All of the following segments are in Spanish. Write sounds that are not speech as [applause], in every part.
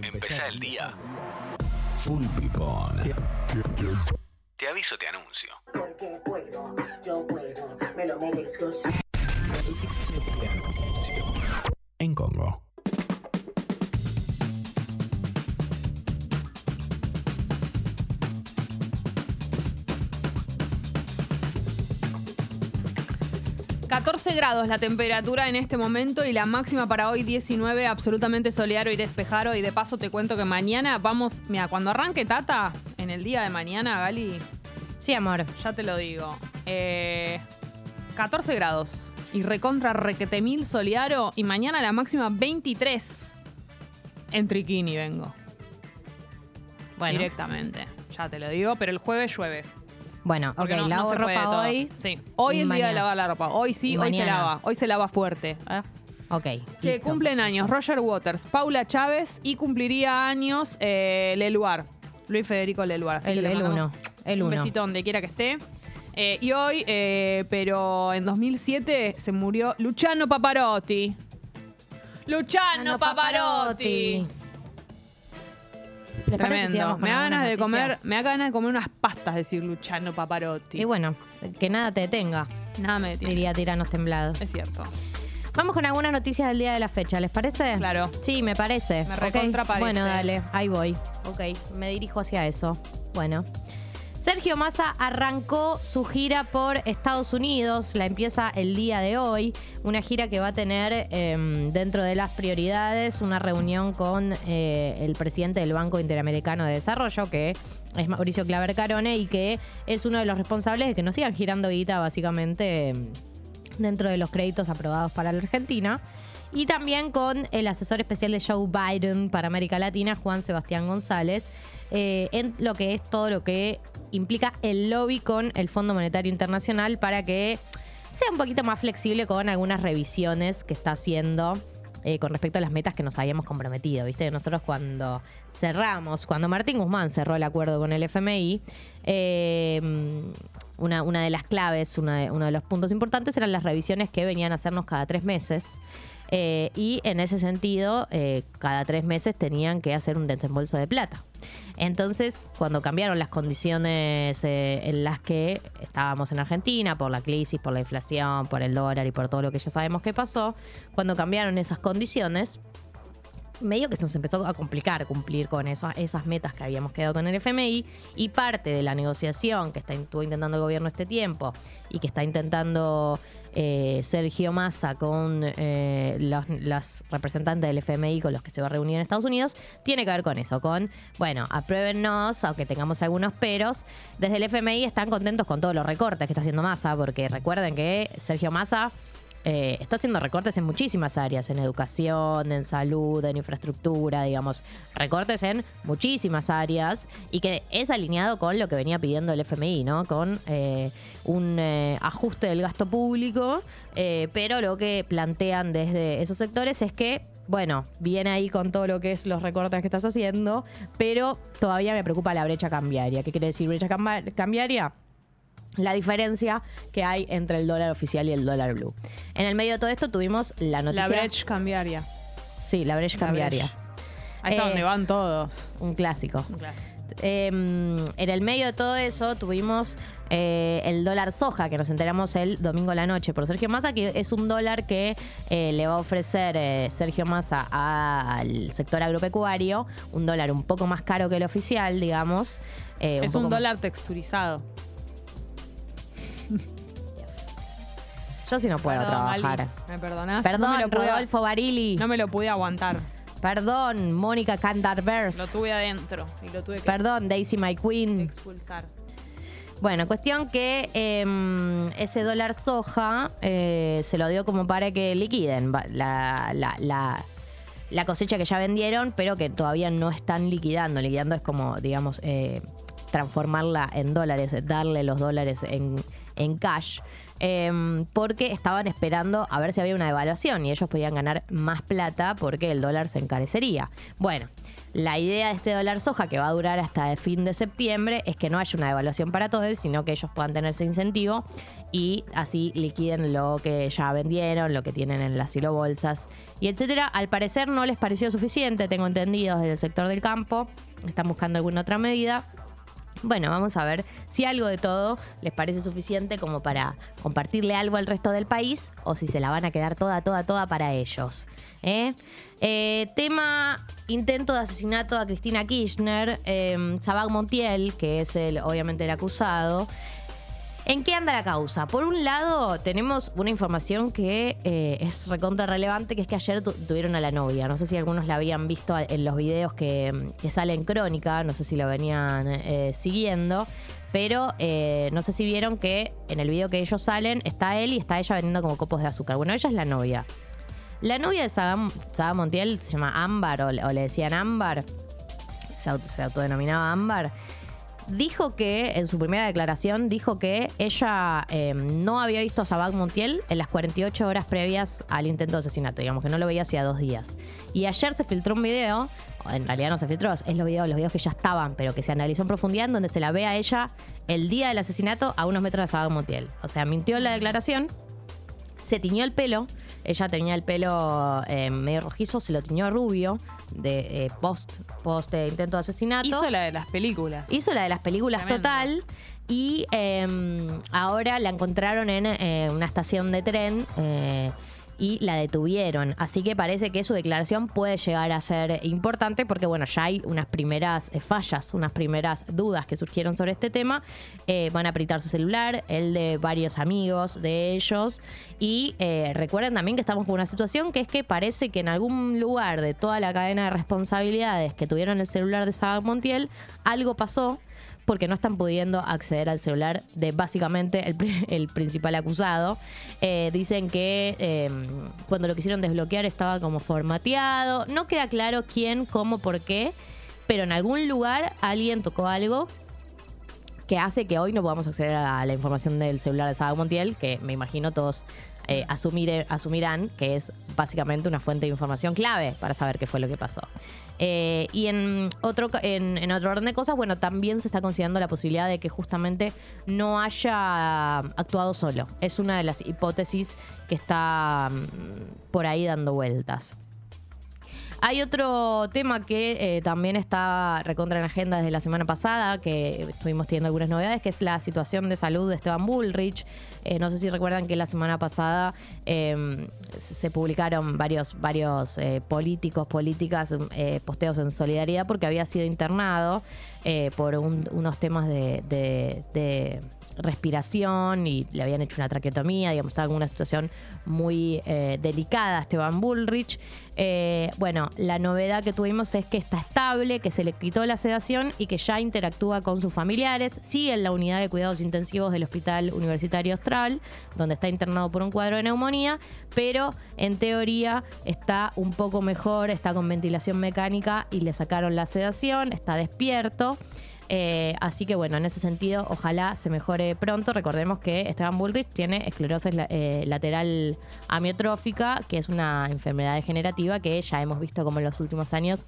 Empezá el día. Full pipón. Te aviso, te anuncio. Porque puedo, yo puedo, me lo merezco. En Congo. 14 grados la temperatura en este momento y la máxima para hoy 19, absolutamente soleado y despejado. Y de paso te cuento que mañana vamos, mira, cuando arranque Tata, en el día de mañana, Gali, Sí, amor. ya te lo digo, eh, 14 grados y recontra requete mil solearo y mañana la máxima 23. En Triquini vengo, Bueno, directamente, ya te lo digo, pero el jueves llueve. Bueno ok, Porque no- no lavo se puede ropa todo. hoy. Sí. Hoy el día de mañana. lavar la ropa. Hoy sí, hoy se mañana. lava. Hoy se lava fuerte. ¿eh? Ok. Che, listo. cumplen años Roger Waters, Paula Chávez y cumpliría años eh, Leluar. Luis Federico Leluar. Así que El, le el mandamos uno. El un uno. besito donde quiera que esté. Eh, y hoy, eh, pero en 2007 se murió Luciano Paparotti. Luciano Ano Paparotti. ¿Les parece si Tremendo. Me da ganas de comer, me da ganas de comer unas pastas, decir Luciano Paparotti. Y bueno, que nada te detenga, Nada me detiene. diría Tiranos Temblado. Es cierto. Vamos con algunas noticias del día de la fecha, ¿les parece? Claro. Sí, me parece. Me recontra parece. Bueno, dale, ahí voy. Ok, me dirijo hacia eso. Bueno. Sergio Massa arrancó su gira por Estados Unidos, la empieza el día de hoy, una gira que va a tener em, dentro de las prioridades una reunión con eh, el presidente del Banco Interamericano de Desarrollo, que es Mauricio Claver Carone y que es uno de los responsables de que nos sigan girando guita básicamente em, dentro de los créditos aprobados para la Argentina. Y también con el asesor especial de Joe Biden para América Latina, Juan Sebastián González, eh, en lo que es todo lo que implica el lobby con el Fondo Monetario Internacional para que sea un poquito más flexible con algunas revisiones que está haciendo eh, con respecto a las metas que nos habíamos comprometido. ¿Viste? Nosotros cuando cerramos, cuando Martín Guzmán cerró el acuerdo con el FMI, eh, una, de las claves, uno de los puntos importantes eran las revisiones que venían a hacernos cada tres meses. Eh, y en ese sentido, eh, cada tres meses tenían que hacer un desembolso de plata. Entonces, cuando cambiaron las condiciones eh, en las que estábamos en Argentina, por la crisis, por la inflación, por el dólar y por todo lo que ya sabemos que pasó, cuando cambiaron esas condiciones, medio que se nos empezó a complicar cumplir con eso, esas metas que habíamos quedado con el FMI y parte de la negociación que está, estuvo intentando el gobierno este tiempo y que está intentando eh, Sergio Massa con eh, los, los representantes del FMI con los que se va a reunir en Estados Unidos, tiene que ver con eso, con, bueno, apruébennos, aunque tengamos algunos peros. Desde el FMI están contentos con todos los recortes que está haciendo Massa, porque recuerden que Sergio Massa eh, está haciendo recortes en muchísimas áreas, en educación, en salud, en infraestructura, digamos, recortes en muchísimas áreas y que es alineado con lo que venía pidiendo el FMI, ¿no? Con eh, un eh, ajuste del gasto público, pero lo que plantean desde esos sectores es que bueno, viene ahí con todo lo que es los recortes que estás haciendo, pero todavía me preocupa la brecha cambiaria. ¿Qué quiere decir brecha cambiaria? La diferencia que hay entre el dólar oficial y el dólar blue. En el medio de todo esto tuvimos la noticia. La brecha cambiaria. Sí, la brecha cambiaria. Ahí está Eh, donde van todos. Un clásico. Un clásico. Eh, en el medio de todo eso tuvimos eh, el dólar soja, que nos enteramos el domingo a la noche por Sergio Massa, que es un dólar que eh, le va a ofrecer eh, Sergio Massa al sector agropecuario, un dólar un poco más caro que el oficial, digamos. eh, es un más- dólar Yo sí no puedo Perdón, trabajar. ¿Me perdonás? Perdón, no lo pude- Rodolfo Barili. No me lo pude aguantar. Perdón, Mónica Lo Cantarvers. tuve adentro y lo tuve que Perdón, Daisy My Queen. expulsar. Bueno, cuestión que eh, ese dólar soja eh, se lo dio como para que liquiden va- la, la- la- la cosecha que ya vendieron, pero que todavía no están liquidando. Liquidando es como, digamos, eh, transformarla en dólares, darle los dólares en, en cash. em, porque estaban esperando a ver si había una devaluación y ellos podían ganar más plata porque el dólar se encarecería. Bueno, la idea de este dólar soja, que va a durar hasta el fin de septiembre, es que no haya una devaluación para todos, sino que ellos puedan tener ese incentivo y así liquiden lo que ya vendieron, lo que tienen en las silobolsas y etcétera. Al parecer no les pareció suficiente, tengo entendido, desde el sector del campo. Están buscando alguna otra medida. Bueno, vamos a ver si algo de todo les parece suficiente como para compartirle algo al resto del país o si se la van a quedar toda, toda, toda para ellos. ¿eh? Eh, tema intento de asesinato a Cristina Kirchner, eh, Sabag Montiel, que es el, obviamente el acusado. ¿En qué anda la causa? Por un lado, tenemos una información que eh, es recontra relevante, que es que ayer tu- tuvieron a la novia. No sé si algunos la habían visto en los videos que, que sale en Crónica, no sé si lo venían eh, siguiendo, pero eh, no sé si vieron que en el video que ellos salen está él y está ella vendiendo como copos de azúcar. Bueno, ella es la novia. La novia de Saga, Saga Montiel se llama Ámbar o, le- decían Ámbar, se autodenominaba Ámbar dijo que, en su primera declaración, dijo que ella eh, no había visto a Sabag Montiel en las 48 horas previas al intento de asesinato, digamos que no lo veía hacía dos días. Y ayer se filtró un video, en realidad no se filtró, es los videos, los videos que ya estaban, pero que se analizó en profundidad, donde se la ve a ella el día del asesinato a unos metros de Sabag Montiel. O sea, mintió en la declaración, se tiñó el pelo. Ella tenía el pelo eh, medio rojizo, se lo tiñó rubio de eh, post, post eh, intento de asesinato. Hizo la de las películas. Hizo la de las películas Tremendo. total. Y eh, ahora la encontraron en eh, una estación de tren y la detuvieron. Así que parece que su declaración puede llegar a ser importante porque, bueno, ya hay unas primeras eh, fallas, unas primeras dudas que surgieron sobre este tema. Eh, van a apretar su celular, el de varios amigos de ellos. Y eh, recuerden también que estamos con una situación que es que parece que en algún lugar de toda la cadena de responsabilidades que tuvieron el celular de Saga Montiel, algo pasó porque no están pudiendo acceder al celular de básicamente el, pri- [laughs] el principal acusado. Eh, dicen que eh, cuando lo quisieron desbloquear estaba como formateado. No queda claro quién, cómo, por qué, pero en algún lugar alguien tocó algo que hace que hoy no podamos acceder a la información del celular de Saga Montiel, que me imagino todos eh, asumire- asumirán que es básicamente una fuente de información clave para saber qué fue lo que pasó. Eh, y en otro, en otro orden de cosas, bueno, también se está considerando la posibilidad de que justamente no haya actuado solo. Es una de las hipótesis que está mm, por ahí dando vueltas. Hay otro tema que eh, también está recontra en agenda desde la semana pasada, que estuvimos teniendo algunas novedades, que es la situación de salud de Esteban Bullrich. Eh, no sé si recuerdan que la semana pasada eh, se publicaron varios, varios eh, políticos, políticas, eh, posteos en solidaridad porque había sido internado por un- unos temas de respiración y le habían hecho una traqueotomía, digamos, estaba en una situación muy eh, delicada Esteban Bullrich. Eh, bueno, la novedad que tuvimos es que está estable, que se le quitó la sedación y que ya interactúa con sus familiares. Sigue en la unidad de cuidados intensivos del Hospital Universitario Austral, donde está internado por un cuadro de neumonía, pero en teoría está un poco mejor, está con ventilación mecánica y le sacaron la sedación, está despierto. Eh, así que bueno, en ese sentido, ojalá se mejore pronto. Recordemos que Esteban Bullrich tiene esclerosis eh, lateral amiotrófica, que es una enfermedad degenerativa que ya hemos visto como en los últimos años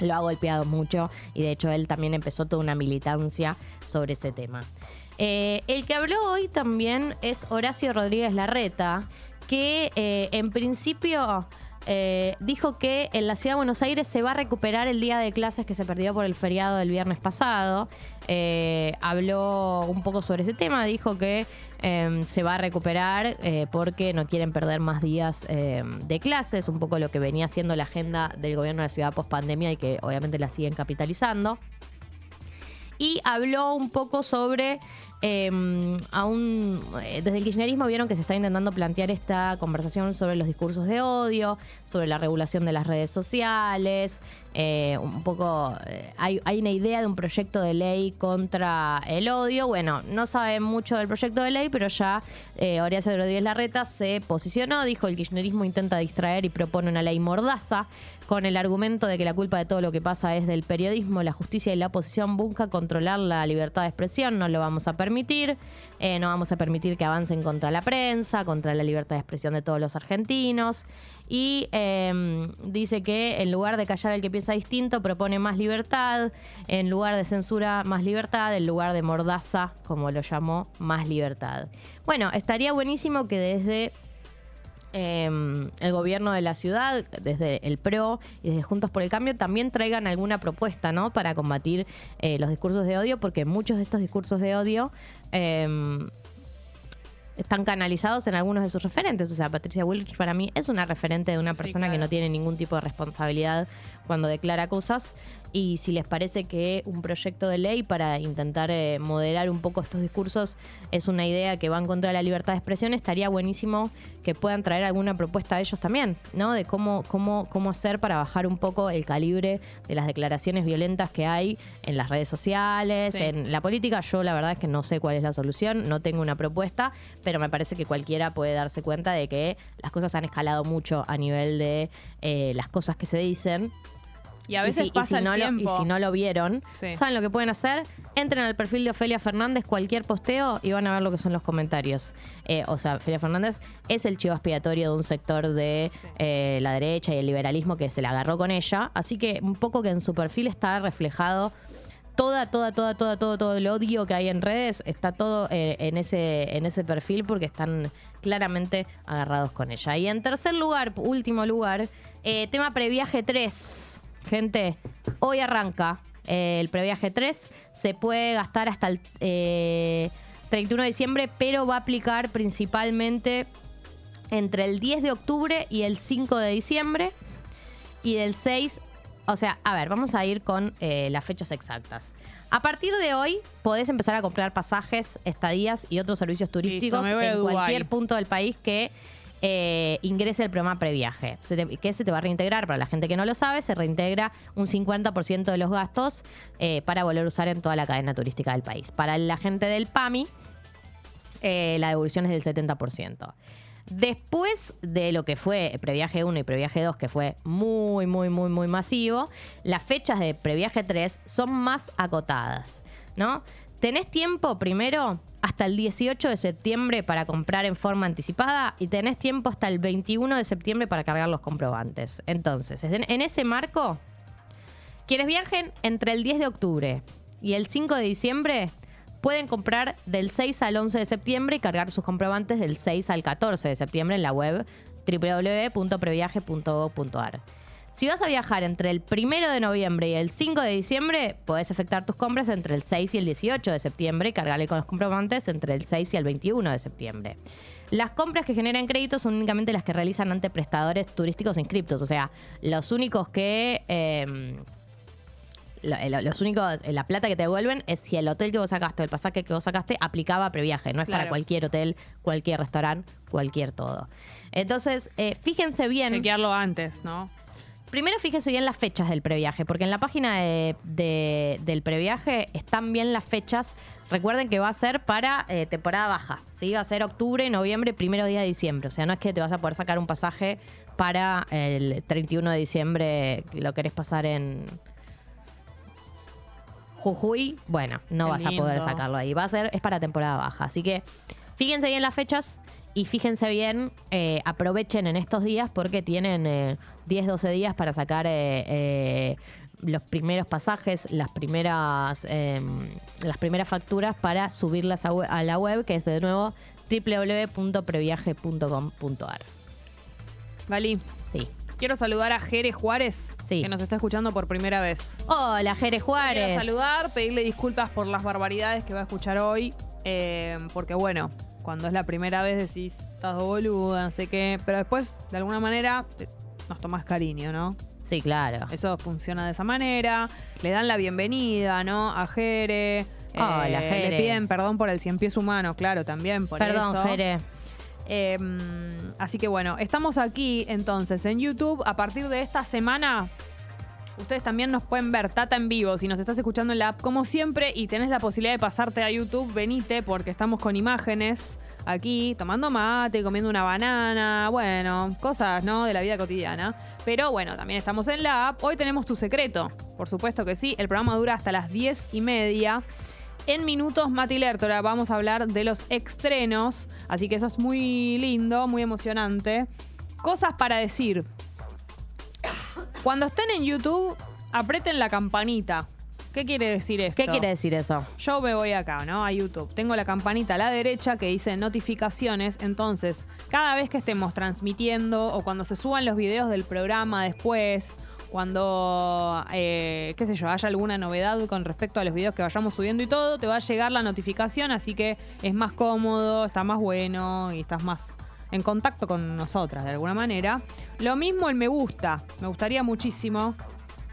lo ha golpeado mucho y de hecho él también empezó toda una militancia sobre ese tema. Eh, el que habló hoy también es Horacio Rodríguez Larreta, que en principio eh, dijo que en la ciudad de Buenos Aires se va a recuperar el día de clases que se perdió por el feriado del viernes pasado. Eh, habló un poco sobre ese tema, dijo que eh, se va a recuperar eh, porque no quieren perder más días eh, de clases, un poco lo que venía siendo la agenda del gobierno de la ciudad post pandemia y que obviamente la siguen capitalizando y habló un poco sobre aún eh, desde el kirchnerismo vieron que se está intentando plantear esta conversación sobre los discursos de odio, sobre la regulación de las redes sociales, eh, un poco, eh, hay, hay una idea de un proyecto de ley contra el odio. Bueno, no saben mucho del proyecto de ley, pero ya eh, Horacio Rodríguez Larreta se posicionó, dijo el kirchnerismo intenta distraer y propone una ley mordaza con el argumento de que la culpa de todo lo que pasa es del periodismo, la justicia y la oposición busca controlar la libertad de expresión, no lo vamos a permitir, eh, no vamos a permitir que avancen contra la prensa, contra la libertad de expresión de todos los argentinos. Y eh, dice que en lugar de callar al que piensa distinto, propone más libertad, en lugar de censura, más libertad, en lugar de mordaza, como lo llamó, más libertad. Bueno, estaría buenísimo que desde eh, el gobierno de la ciudad, desde el PRO y desde Juntos por el Cambio, también traigan alguna propuesta, ¿no? Para combatir eh, los discursos de odio, porque muchos de estos discursos de odio eh, están canalizados en algunos de sus referentes. O sea, Patricia Bullrich para mí es una referente de una Sí, persona que no tiene ningún tipo de responsabilidad cuando declara cosas. Y si les parece que un proyecto de ley para intentar eh, moderar un poco estos discursos es una idea que va en contra de la libertad de expresión, estaría buenísimo que puedan traer alguna propuesta a ellos también, ¿no? De cómo, cómo, cómo hacer para bajar un poco el calibre de las declaraciones violentas que hay en las redes sociales, Sí. en la política. Yo la verdad es que no sé cuál es la solución, no tengo una propuesta, pero me parece que cualquiera puede darse cuenta de que las cosas han escalado mucho a nivel de eh, las cosas que se dicen Y a veces y si, y pasa si no el lo, tiempo. y si no lo vieron, Sí. ¿saben lo que pueden hacer? Entren al perfil de Ofelia Fernández, cualquier posteo, y van a ver lo que son los comentarios. Eh, o sea, Ofelia Fernández es el chivo expiatorio de un sector de eh, la derecha y el liberalismo que se la agarró con ella. Así que un poco que en su perfil está reflejado toda, toda, toda, toda, todo, todo el odio que hay en redes está todo eh, en, ese, en ese perfil porque están claramente agarrados con ella. Y en tercer lugar, último lugar, eh, tema previaje 3. Gente, hoy arranca eh, el previaje 3. Se puede gastar hasta el eh, 31 de diciembre, pero va a aplicar principalmente entre el 10 de octubre y el 5 de diciembre. Y del 6, o sea, a ver, vamos a ir con eh, las fechas exactas. A partir de hoy podés empezar a comprar pasajes, estadías y otros servicios turísticos en cualquier punto del país que eh, ingrese el programa previaje. Se te- que se te va a reintegrar, para la gente que no lo sabe, se reintegra un 50% de los gastos eh, para volver a usar en toda la cadena turística del país. Para la gente del PAMI, eh, la devolución es del 70%. Después de lo que fue Previaje 1 y Previaje 2, que fue muy, muy, muy, muy masivo, las fechas de Previaje 3 son más acotadas, ¿no? Tenés tiempo primero hasta el 18 de septiembre para comprar en forma anticipada y tenés tiempo hasta el 21 de septiembre para cargar los comprobantes. Entonces, en ese marco, quienes viajen entre el 10 de octubre y el 5 de diciembre pueden comprar del 6 al 11 de septiembre y cargar sus comprobantes del 6 al 14 de septiembre en la web www.previaje.gov.ar. Si vas a viajar entre el 1 de noviembre y el 5 de diciembre, podés efectuar tus compras entre el 6 y el 18 de septiembre y cargarle con los comprobantes entre el 6 y el 21 de septiembre. Las compras que generan créditos son únicamente las que realizan ante prestadores turísticos inscriptos, o sea, los únicos que... eh, lo- los únicos, la plata que te devuelven es si el hotel que vos sacaste o el pasaje que vos sacaste aplicaba previaje. No es para cualquier hotel, cualquier restaurante, cualquier todo. Entonces, eh, fíjense bien. Chequearlo antes, ¿no? Primero fíjense bien las fechas del previaje, porque en la página de- de- del previaje están bien las fechas. Recuerden que va a ser para eh, temporada baja. ¿sí? Va a ser octubre, noviembre, primero día de diciembre. O sea, no es que te vas a poder sacar un pasaje para el 31 de diciembre, lo querés pasar en Jujuy. Bueno, no Qué vas a poder sacarlo ahí. Va a ser, es para temporada baja. Así que fíjense bien las fechas y fíjense bien, eh, aprovechen en estos días porque tienen eh, 10, 12 días para sacar eh, eh, los primeros pasajes, las primeras, eh, las primeras facturas para subirlas a, la web, que es de nuevo www.previaje.com.ar. Vali, Sí. quiero saludar a Jere Juárez, Sí. que nos está escuchando por primera vez. Hola, Jere Juárez. Quiero saludar, pedirle disculpas por las barbaridades que va a escuchar hoy, porque bueno, cuando es la primera vez decís, estás boluda, no sé qué, pero después, de alguna manera, te- nos tomás cariño, ¿no? Sí, claro. Eso funciona de esa manera. Le dan la bienvenida, ¿no? A Jere. eh, Hola, Jere. Le piden perdón por el cien pies humano, claro, también por Perdón, eso. Jere. Eh, así que bueno, estamos aquí entonces en YouTube. A partir de esta semana Ustedes también nos pueden ver Tata en vivo si nos estás escuchando en la app como siempre y tenés la posibilidad de pasarte a YouTube, venite porque estamos con imágenes aquí tomando mate, comiendo una banana, bueno, cosas, ¿no? De la vida cotidiana. Pero bueno, también estamos en la app. Hoy tenemos tu secreto, por supuesto que sí. El programa dura hasta las 10 y media. En minutos, Mati Lertora, vamos a hablar de los estrenos, así que eso es muy lindo, muy emocionante. Cosas para decir. Cuando estén en YouTube, aprieten la campanita. ¿Qué quiere decir esto? ¿Qué quiere decir eso? Yo me voy acá, ¿no? A YouTube. Tengo la campanita a la derecha que dice notificaciones. Entonces, cada vez que estemos transmitiendo o cuando se suban los videos del programa después, cuando, eh, qué sé yo, haya alguna novedad con respecto a los videos que vayamos subiendo y todo, te va a llegar la notificación, así que es más cómodo, está más bueno y estás más en contacto con nosotras de alguna manera. Lo mismo el me gusta. Me gustaría muchísimo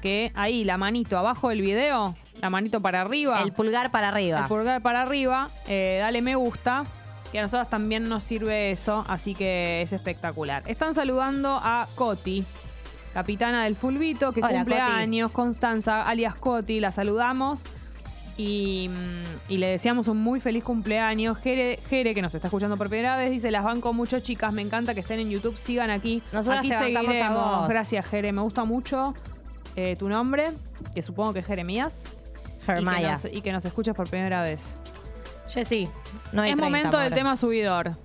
que ahí la manito abajo del video, la manito para arriba. El pulgar para arriba. El pulgar para arriba, eh, dale me gusta, que a nosotros también nos sirve eso, así que es espectacular. Están saludando a Coti, capitana del Fulvito, que Hola, cumple Coti. años, Constanza, alias Coti, la saludamos. Y, mm, y le deseamos un muy feliz cumpleaños. Jere, Jere, que nos está escuchando por primera vez, dice, las banco mucho, chicas, me encanta que estén en YouTube, sigan aquí. Nosotras aquí te bancamos a seguiremos. vos. Gracias, Jere, me gusta mucho eh, tu nombre, que supongo que es Jeremías. Y que, nos, y que nos escuches por primera vez. Jessy, no hay es 30, momento del tema subidor.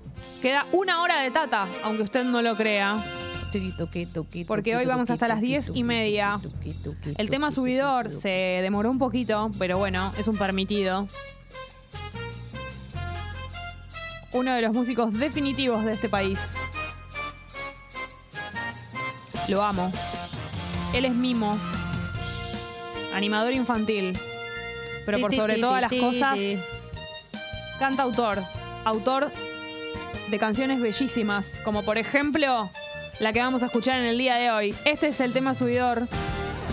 Queda una hora de tata, aunque usted no lo crea. Porque hoy vamos hasta las tuki, 10 y media. El tema subidor se demoró un poquito, pero bueno, es un permitido. Uno de los músicos definitivos de este país. Lo amo. Él es Mimo. Animador infantil. Pero por sobre todas las cosas, ti. cantautor. Autor de canciones bellísimas, como por ejemplo la que vamos a escuchar en el día de hoy. Este es el tema subidor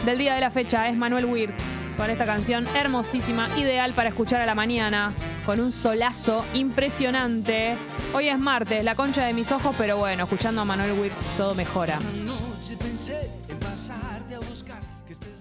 del día de la fecha, es Manuel Wirtz, con esta canción hermosísima, ideal para escuchar a la mañana, con un solazo impresionante. Hoy es martes, la concha de mis ojos, pero bueno, escuchando a Manuel Wirtz todo mejora. noche pensé en pasarte a buscar, que estés.